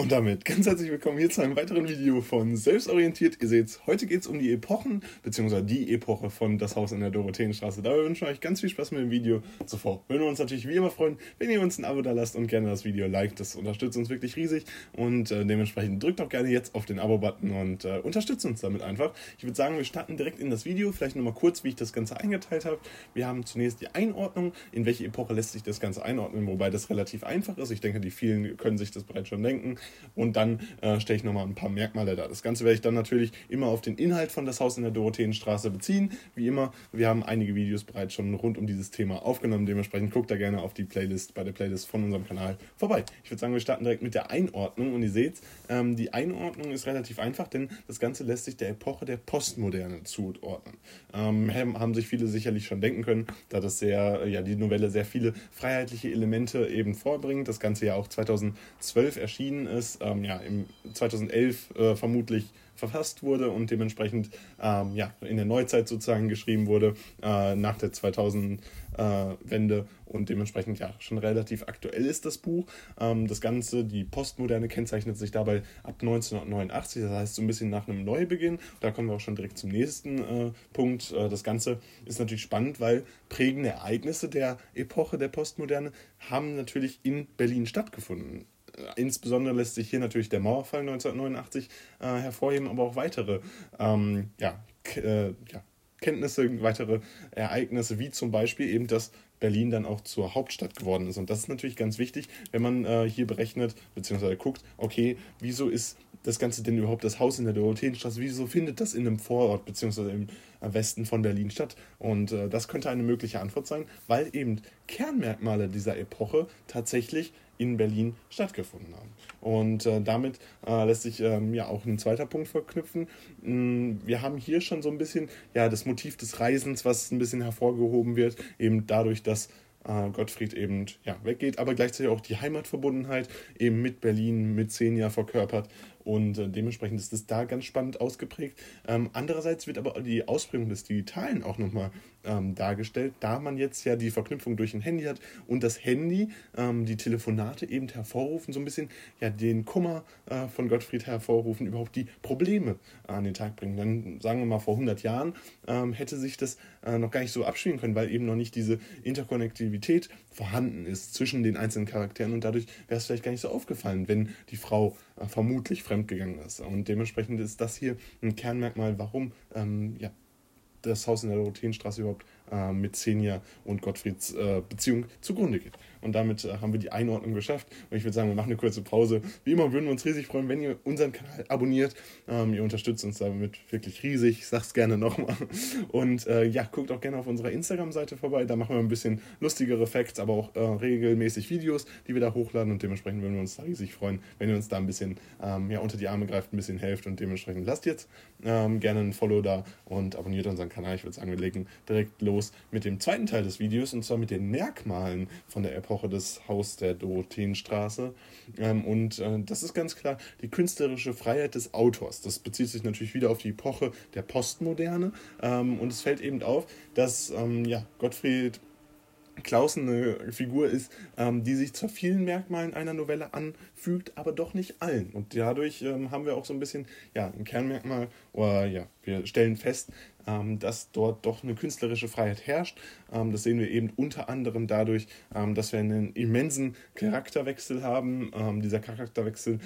Und damit ganz herzlich willkommen hier zu einem weiteren Video von Selbstorientiert. Ihr seht, heute geht es um die Epochen, beziehungsweise die Epoche von Das Haus in der Dorotheenstraße. Dabei wünschen wir euch ganz viel Spaß mit dem Video. Zuvor würden wir uns natürlich wie immer freuen, wenn ihr uns ein Abo da lasst und gerne das Video liked. Das unterstützt uns wirklich riesig und äh, dementsprechend drückt auch gerne jetzt auf den Abo-Button und äh, unterstützt uns damit einfach. Ich würde sagen, wir starten direkt in das Video. Vielleicht nochmal kurz, wie ich das Ganze eingeteilt habe. Wir haben zunächst die Einordnung, in welche Epoche lässt sich das Ganze einordnen, wobei das relativ einfach ist. Ich denke, die vielen können sich das bereits schon denken und dann äh, stelle ich nochmal ein paar Merkmale da. Das Ganze werde ich dann natürlich immer auf den Inhalt von Das Haus in der Dorotheenstraße beziehen. Wie immer, wir haben einige Videos bereits schon rund um dieses Thema aufgenommen. Dementsprechend guckt da gerne auf die Playlist, bei der Playlist von unserem Kanal vorbei. Ich würde sagen, wir starten direkt mit der Einordnung und ihr seht, ähm, die Einordnung ist relativ einfach, denn das Ganze lässt sich der Epoche der Postmoderne zuordnen. Ähm, haben sich viele sicherlich schon denken können, da das sehr, ja, die Novelle sehr viele freiheitliche Elemente eben vorbringt. Das Ganze ja auch 2012 erschienen ist, ähm, ja, im 2011 äh, vermutlich verfasst wurde und dementsprechend ähm, ja, in der Neuzeit sozusagen geschrieben wurde, äh, nach der 2000-Wende äh, und dementsprechend ja schon relativ aktuell ist das Buch. Ähm, das Ganze, die Postmoderne kennzeichnet sich dabei ab 1989, das heißt so ein bisschen nach einem Neubeginn. Da kommen wir auch schon direkt zum nächsten äh, Punkt. Äh, das Ganze ist natürlich spannend, weil prägende Ereignisse der Epoche der Postmoderne haben natürlich in Berlin stattgefunden. Insbesondere lässt sich hier natürlich der Mauerfall 1989 äh, hervorheben, aber auch weitere ähm, ja, äh, ja, Kenntnisse, weitere Ereignisse, wie zum Beispiel eben, dass Berlin dann auch zur Hauptstadt geworden ist. Und das ist natürlich ganz wichtig, wenn man äh, hier berechnet, beziehungsweise guckt, okay, wieso ist das Ganze denn überhaupt das Haus in der Dorotheenstraße, wieso findet das in einem Vorort, beziehungsweise im Westen von Berlin statt? Und äh, das könnte eine mögliche Antwort sein, weil eben Kernmerkmale dieser Epoche tatsächlich in Berlin stattgefunden haben. Und äh, damit äh, lässt sich ähm, ja auch ein zweiter Punkt verknüpfen. Mm, wir haben hier schon so ein bisschen ja das Motiv des Reisens, was ein bisschen hervorgehoben wird, eben dadurch, dass äh, Gottfried eben ja, weggeht, aber gleichzeitig auch die Heimatverbundenheit eben mit Berlin, mit Xenia verkörpert und äh, dementsprechend ist das da ganz spannend ausgeprägt. Ähm, andererseits wird aber die Ausprägung des Digitalen auch nochmal ähm, dargestellt, da man jetzt ja die Verknüpfung durch ein Handy hat und das Handy, ähm, die Telefonate eben hervorrufen, so ein bisschen ja den Kummer äh, von Gottfried hervorrufen, überhaupt die Probleme an den Tag bringen. Dann sagen wir mal vor 100 Jahren ähm, hätte sich das äh, noch gar nicht so abspielen können, weil eben noch nicht diese Interkonnektivität vorhanden ist zwischen den einzelnen Charakteren und dadurch wäre es vielleicht gar nicht so aufgefallen, wenn die Frau vermutlich fremdgegangen ist. Und dementsprechend ist das hier ein Kernmerkmal, warum ähm, ja, das Haus in der Dorotheenstraße überhaupt äh, mit Xenia und Gottfrieds äh, Beziehung zugrunde geht. Und damit äh, haben wir die Einordnung geschafft. Und ich würde sagen, wir machen eine kurze Pause. Wie immer würden wir uns riesig freuen, wenn ihr unseren Kanal abonniert. Ähm, ihr unterstützt uns damit wirklich riesig. Ich sag's gerne nochmal. Und äh, ja, guckt auch gerne auf unserer Instagram-Seite vorbei. Da machen wir ein bisschen lustigere Facts, aber auch äh, regelmäßig Videos, die wir da hochladen. Und dementsprechend würden wir uns da riesig freuen, wenn ihr uns da ein bisschen ähm, ja, unter die Arme greift, ein bisschen helft. Und dementsprechend lasst jetzt ähm, gerne ein Follow da und abonniert unseren Kanal. Ich würde sagen, wir legen direkt los mit dem zweiten Teil des Videos und zwar mit den Merkmalen von der Epoche des Haus der Dorotheenstraße. Ähm, und äh, das ist ganz klar die künstlerische Freiheit des Autors. Das bezieht sich natürlich wieder auf die Epoche der Postmoderne. Ähm, und es fällt eben auf, dass ähm, ja, Gottfried Klausen eine Figur ist, ähm, die sich zwar vielen Merkmalen einer Novelle anfügt, aber doch nicht allen. Und dadurch ähm, haben wir auch so ein bisschen ja, ein Kernmerkmal, oder ja, wir stellen fest, dass dort doch eine künstlerische Freiheit herrscht. Ähm, das sehen wir eben unter anderem dadurch, ähm, dass wir einen immensen Charakterwechsel haben. Ähm, dieser Charakterwechsel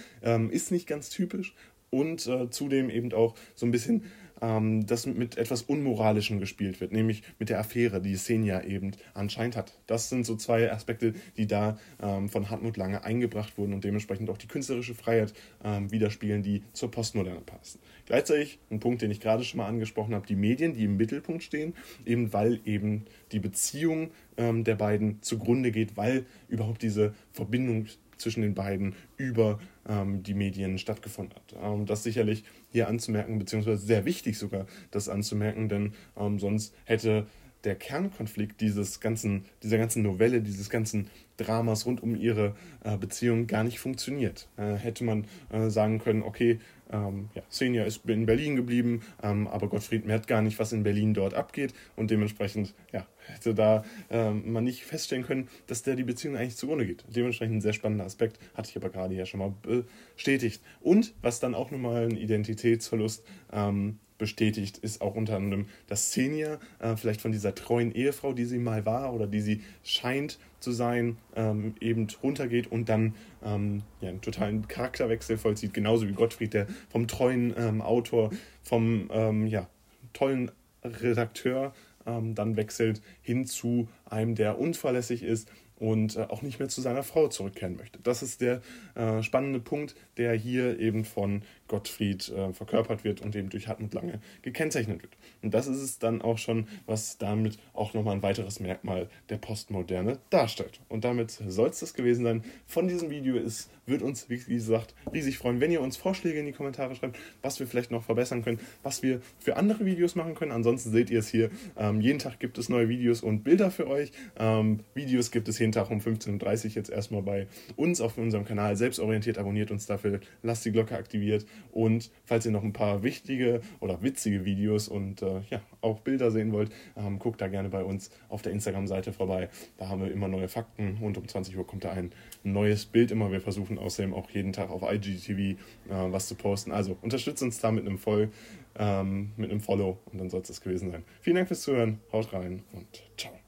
ist nicht ganz typisch und äh, zudem eben auch so ein bisschen ähm, dass mit etwas Unmoralischem gespielt wird, nämlich mit der Affäre, die Xenia eben anscheinend hat. Das sind so zwei Aspekte, die da ähm, von Hartmut Lange eingebracht wurden und dementsprechend auch die künstlerische Freiheit ähm, widerspiegeln, die zur Postmoderne passen. Gleichzeitig ein Punkt, den ich gerade schon mal angesprochen habe, die Medien, die im Mittelpunkt stehen, eben weil eben die Beziehung ähm, der beiden zugrunde geht, weil überhaupt diese Verbindung zwischen den beiden über ähm, die Medien stattgefunden hat. Ähm, das sicherlich hier anzumerken, beziehungsweise sehr wichtig sogar, das anzumerken, denn ähm, sonst hätte der Kernkonflikt dieses ganzen, dieser ganzen Novelle, dieses ganzen Dramas rund um ihre äh, Beziehung gar nicht funktioniert. Äh, hätte man äh, sagen können, okay, ähm, ja, Xenia ist in Berlin geblieben, ähm, aber Gottfried merkt gar nicht, was in Berlin dort abgeht und dementsprechend ja, hätte da ähm, man nicht feststellen können, dass der die Beziehung eigentlich zugrunde geht. Dementsprechend ein sehr spannender Aspekt, hatte ich aber gerade ja schon mal bestätigt. Und was dann auch nochmal ein Identitätsverlust ähm, bestätigt, ist auch unter anderem, dass Xenia äh, vielleicht von dieser treuen Ehefrau, die sie mal war oder die sie scheint zu sein, ähm, eben runtergeht und dann ähm, ja, einen totalen Charakterwechsel vollzieht, genauso wie Gottfried, der vom treuen ähm, Autor, vom ähm, ja, tollen Redakteur ähm, dann wechselt hin zu einem, der unverlässig ist, und äh, auch nicht mehr zu seiner Frau zurückkehren möchte. Das ist der äh, spannende Punkt, der hier eben von Gottfried äh, verkörpert wird und eben durch Hartmut Lange gekennzeichnet wird. Und das ist es dann auch schon, was damit auch nochmal ein weiteres Merkmal der Postmoderne darstellt. Und damit soll es das gewesen sein von diesem Video. Es wird uns, wie gesagt, riesig freuen, wenn ihr uns Vorschläge in die Kommentare schreibt, was wir vielleicht noch verbessern können, was wir für andere Videos machen können. Ansonsten seht ihr es hier. Ähm, jeden Tag gibt es neue Videos und Bilder für euch. Ähm, Videos gibt es jeden Tag um 15.30 Uhr jetzt erstmal bei uns auf unserem Kanal. Selbstorientiert abonniert uns dafür, lasst die Glocke aktiviert und falls ihr noch ein paar wichtige oder witzige Videos und äh, ja, auch Bilder sehen wollt, ähm, guckt da gerne bei uns auf der Instagram-Seite vorbei. Da haben wir immer neue Fakten und um 20 Uhr kommt da ein neues Bild immer. Wir versuchen außerdem auch jeden Tag auf IGTV äh, was zu posten. Also unterstützt uns da mit einem, Voll, ähm, mit einem Follow und dann soll es das gewesen sein. Vielen Dank fürs Zuhören, haut rein und ciao.